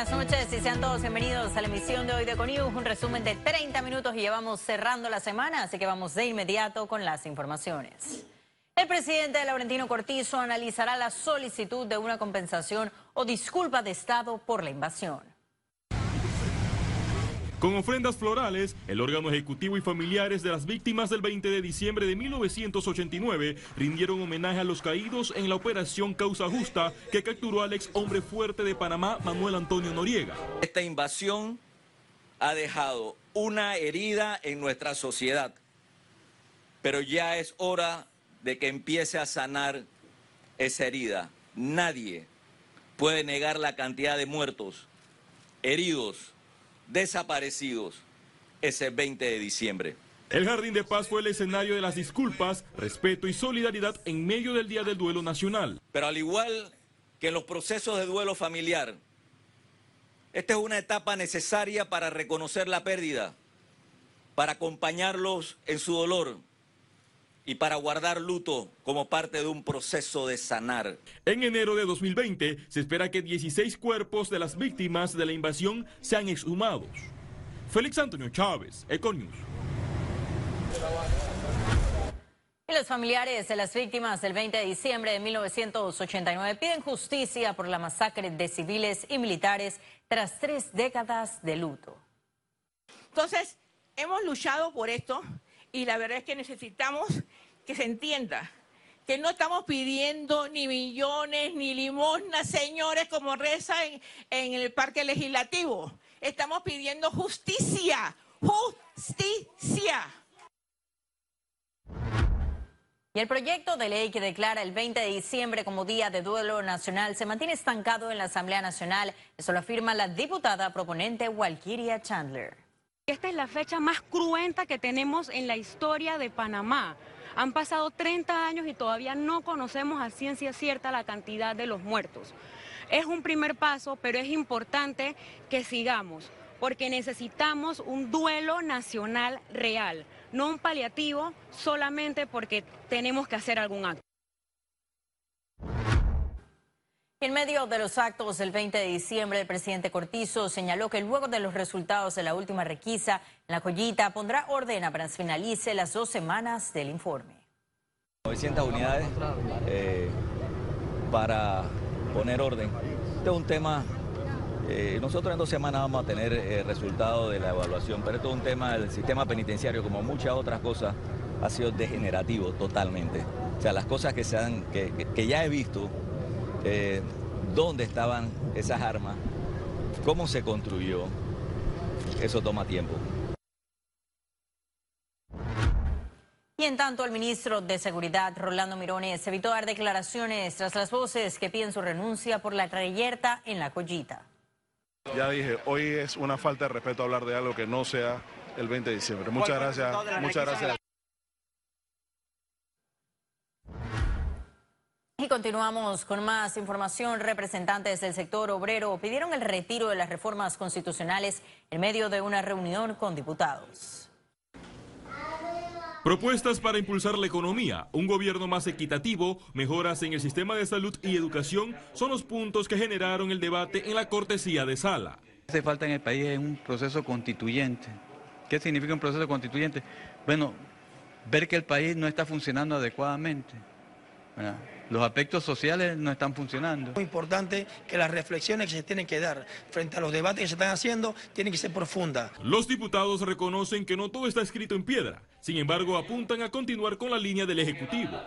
buenas noches y sean todos bienvenidos a la emisión de hoy de Conius, un resumen de 30 minutos y llevamos cerrando la semana, así que vamos de inmediato con las informaciones. El presidente Laurentino Cortizo analizará la solicitud de una compensación o disculpa de Estado por la invasión. Con ofrendas florales, el órgano ejecutivo y familiares de las víctimas del 20 de diciembre de 1989 rindieron homenaje a los caídos en la operación Causa Justa que capturó al ex hombre fuerte de Panamá, Manuel Antonio Noriega. Esta invasión ha dejado una herida en nuestra sociedad, pero ya es hora de que empiece a sanar esa herida. Nadie puede negar la cantidad de muertos, heridos, desaparecidos ese 20 de diciembre. El Jardín de Paz fue el escenario de las disculpas, respeto y solidaridad en medio del Día del Duelo Nacional. Pero al igual que en los procesos de duelo familiar, esta es una etapa necesaria para reconocer la pérdida, para acompañarlos en su dolor y para guardar luto como parte de un proceso de sanar. En enero de 2020 se espera que 16 cuerpos de las víctimas de la invasión sean exhumados. Félix Antonio Chávez, Econius. Y los familiares de las víctimas del 20 de diciembre de 1989 piden justicia por la masacre de civiles y militares tras tres décadas de luto. Entonces, hemos luchado por esto y la verdad es que necesitamos que se entienda que no estamos pidiendo ni millones ni limosnas, señores, como reza en, en el Parque Legislativo. Estamos pidiendo justicia, justicia. Y el proyecto de ley que declara el 20 de diciembre como Día de Duelo Nacional se mantiene estancado en la Asamblea Nacional. Eso lo afirma la diputada proponente Walkiria Chandler. Esta es la fecha más cruenta que tenemos en la historia de Panamá. Han pasado 30 años y todavía no conocemos a ciencia cierta la cantidad de los muertos. Es un primer paso, pero es importante que sigamos, porque necesitamos un duelo nacional real, no un paliativo solamente porque tenemos que hacer algún acto. En medio de los actos del 20 de diciembre, el presidente Cortizo señaló que luego de los resultados de la última requisa, la joyita pondrá orden apenas finalice las dos semanas del informe. 900 unidades eh, para poner orden. Este es un tema, eh, nosotros en dos semanas vamos a tener el resultado de la evaluación, pero esto es un tema del sistema penitenciario, como muchas otras cosas, ha sido degenerativo totalmente. O sea, las cosas que, se han, que- que ya he visto, eh, dónde estaban esas armas, cómo se construyó, eso toma tiempo. Y en tanto, el ministro de Seguridad, Rolando Mirones, evitó dar declaraciones tras las voces que piden su renuncia por la reyerta en la joyita. Ya dije, hoy es una falta de respeto hablar de algo que no sea el 20 de diciembre. Muchas gracias, muchas gracias. Continuamos con más información. Representantes del sector obrero pidieron el retiro de las reformas constitucionales en medio de una reunión con diputados. Propuestas para impulsar la economía, un gobierno más equitativo, mejoras en el sistema de salud y educación son los puntos que generaron el debate en la cortesía de sala. Hace falta en el país es un proceso constituyente. ¿Qué significa un proceso constituyente? Bueno, ver que el país no está funcionando adecuadamente. ¿verdad? Los aspectos sociales no están funcionando. Muy importante que las reflexiones que se tienen que dar frente a los debates que se están haciendo tienen que ser profundas. Los diputados reconocen que no todo está escrito en piedra, sin embargo apuntan a continuar con la línea del Ejecutivo.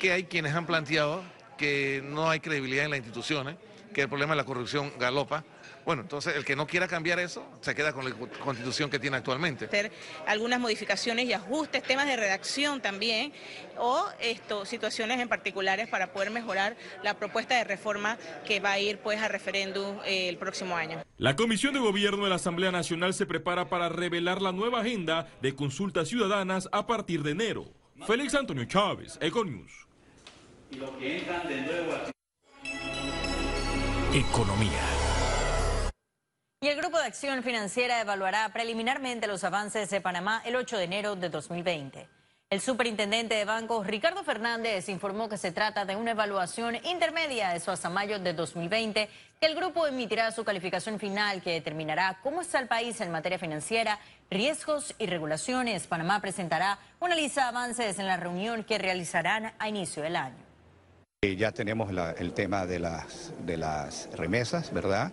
que hay quienes han planteado que no hay credibilidad en las instituciones, que el problema de la corrupción galopa. Bueno, entonces el que no quiera cambiar eso se queda con la constitución que tiene actualmente. hacer algunas modificaciones y ajustes, temas de redacción también, o esto, situaciones en particulares para poder mejorar la propuesta de reforma que va a ir pues a referéndum eh, el próximo año. La Comisión de Gobierno de la Asamblea Nacional se prepara para revelar la nueva agenda de consultas ciudadanas a partir de enero. Félix Antonio Chávez, Econius. Economía. Y el Grupo de Acción Financiera evaluará preliminarmente los avances de Panamá el 8 de enero de 2020. El superintendente de bancos, Ricardo Fernández, informó que se trata de una evaluación intermedia, eso hasta mayo de 2020, que el grupo emitirá su calificación final que determinará cómo está el país en materia financiera, riesgos y regulaciones. Panamá presentará una lista de avances en la reunión que realizarán a inicio del año. Eh, ya tenemos el tema de las, de las remesas, ¿verdad?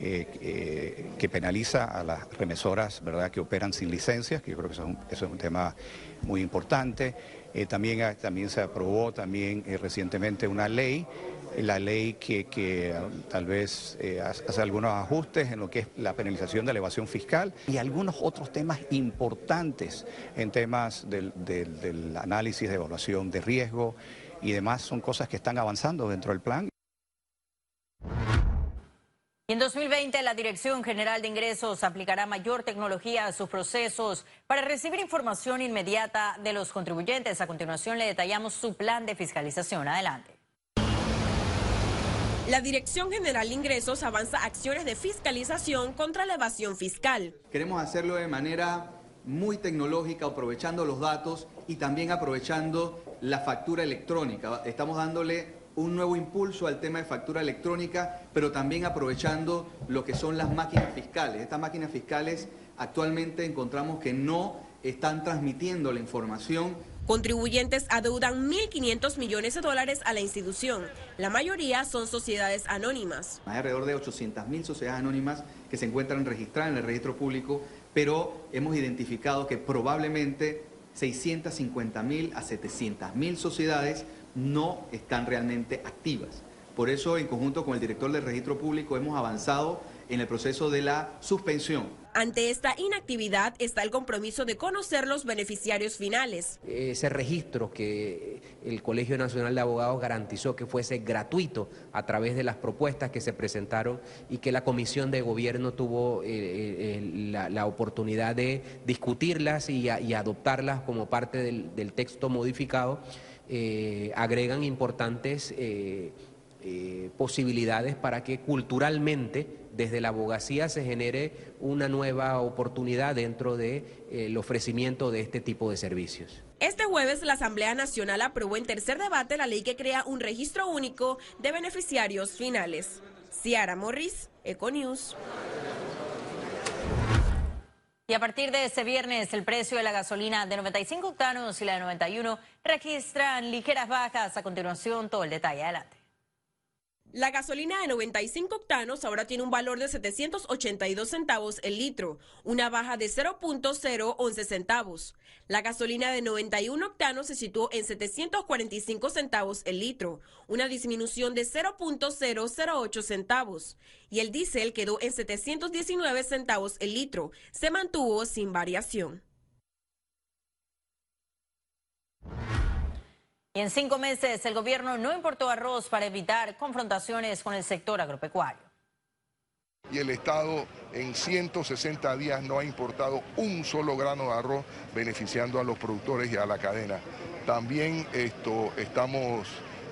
Eh, eh, que penaliza a las remesoras ¿verdad? que operan sin licencias, que yo creo que eso es un, tema muy importante. Eh, también, también se aprobó también recientemente una ley, la ley que, tal vez hace algunos ajustes en lo que es la penalización de elevación fiscal y algunos otros temas importantes en temas del, del análisis de evaluación de riesgo y demás son cosas que están avanzando dentro del plan. en 2020 la Dirección General de Ingresos aplicará mayor tecnología a sus procesos para recibir información inmediata de los contribuyentes. A continuación le detallamos su plan de fiscalización. Adelante. La Dirección General de Ingresos avanza acciones de fiscalización contra la evasión fiscal. Queremos hacerlo de manera muy tecnológica, aprovechando los datos y también aprovechando la factura electrónica. Estamos dándole un nuevo impulso al tema de factura electrónica, pero también aprovechando lo que son las máquinas fiscales. Estas máquinas fiscales actualmente encontramos que no están transmitiendo la información. Contribuyentes adeudan 1.500 millones de dólares a la institución. La mayoría son sociedades anónimas. Hay alrededor de 800.000 sociedades anónimas que se encuentran registradas en el registro público, pero hemos identificado que probablemente 650.000 a 700.000 sociedades no están realmente activas. Por eso, en conjunto con el director del registro público, hemos avanzado en el proceso de la suspensión. Ante esta inactividad está el compromiso de conocer los beneficiarios finales. Ese registro que el Colegio Nacional de Abogados garantizó que fuese gratuito a través de las propuestas que se presentaron y que la Comisión de Gobierno tuvo eh, eh, la, oportunidad de discutirlas y, adoptarlas como parte del texto modificado. Eh, agregan importantes eh, eh, posibilidades para que culturalmente desde la abogacía se genere una nueva oportunidad dentro del ofrecimiento de este tipo de servicios. Este jueves la Asamblea Nacional aprobó en tercer debate la ley que crea un registro único de beneficiarios finales. Ciara Morris, Econews. Y a partir de este viernes, el precio de la gasolina de 95 octanos y la de 91 registran ligeras bajas. A continuación, todo el detalle. Adelante. La gasolina de 95 octanos ahora tiene un valor de 782 centavos el litro, una baja de 0.011 centavos. La gasolina de 91 octanos se situó en 745 centavos el litro, una disminución de 0.008 centavos. Y el diésel quedó en 719 centavos el litro, se mantuvo sin variación. Y en cinco meses el gobierno no importó arroz para evitar confrontaciones con el sector agropecuario. Y el Estado en 160 días no ha importado un solo grano de arroz beneficiando a los productores y a la cadena. También esto, estamos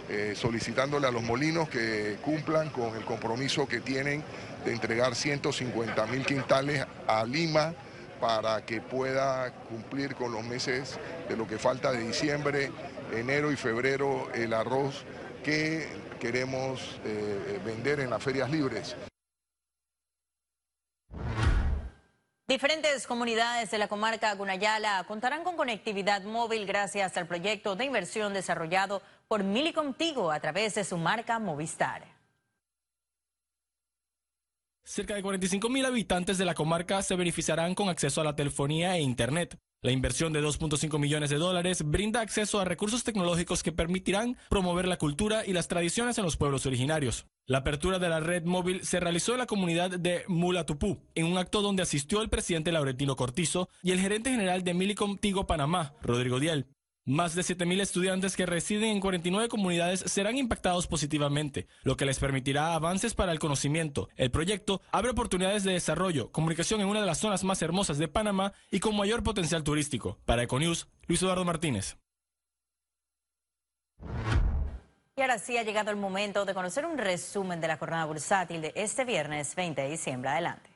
eh, solicitándole a los molinos que cumplan con el compromiso que tienen de entregar 150 mil quintales a Lima para que pueda cumplir con los meses de lo que falta de diciembre enero y febrero el arroz que queremos eh, vender en las ferias libres. Diferentes comunidades de la comarca Gunayala contarán con conectividad móvil gracias al proyecto de inversión desarrollado por Milicom Tigo a través de su marca Movistar. Cerca de 45 mil habitantes de la comarca se beneficiarán con acceso a la telefonía e Internet. La inversión de 2.5 millones de dólares brinda acceso a recursos tecnológicos que permitirán promover la cultura y las tradiciones en los pueblos originarios. La apertura de la red móvil se realizó en la comunidad de Mulatupú, en un acto donde asistió el presidente Laurentino Cortizo y el gerente general de Milicom Tigo Panamá, Rodrigo Diel. Más de 7.000 estudiantes que residen en 49 comunidades serán impactados positivamente, lo que les permitirá avances para el conocimiento. El proyecto abre oportunidades de desarrollo, comunicación en una de las zonas más hermosas de Panamá y con mayor potencial turístico. Para Econews, Luis Eduardo Martínez. Y ahora sí ha llegado el momento de conocer un resumen de la jornada bursátil de este viernes 20 de diciembre. Adelante.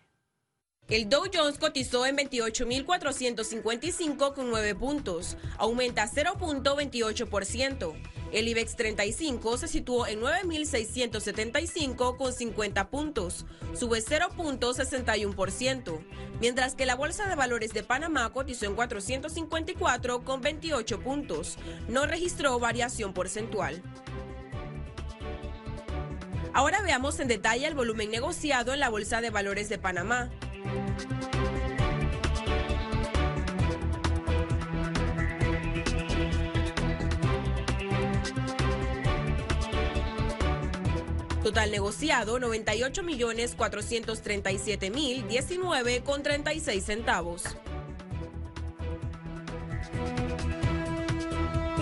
El Dow Jones cotizó en 28.455 con 9 puntos, aumenta 0.28%. El IBEX 35 se situó en 9.675 con 50 puntos, sube 0.61%, mientras que la Bolsa de Valores de Panamá cotizó en 454 con 28 puntos, no registró variación porcentual. Ahora veamos en detalle el volumen negociado en la Bolsa de Valores de Panamá. Total negociado 98 millones 437 mil 19 con 36 centavos.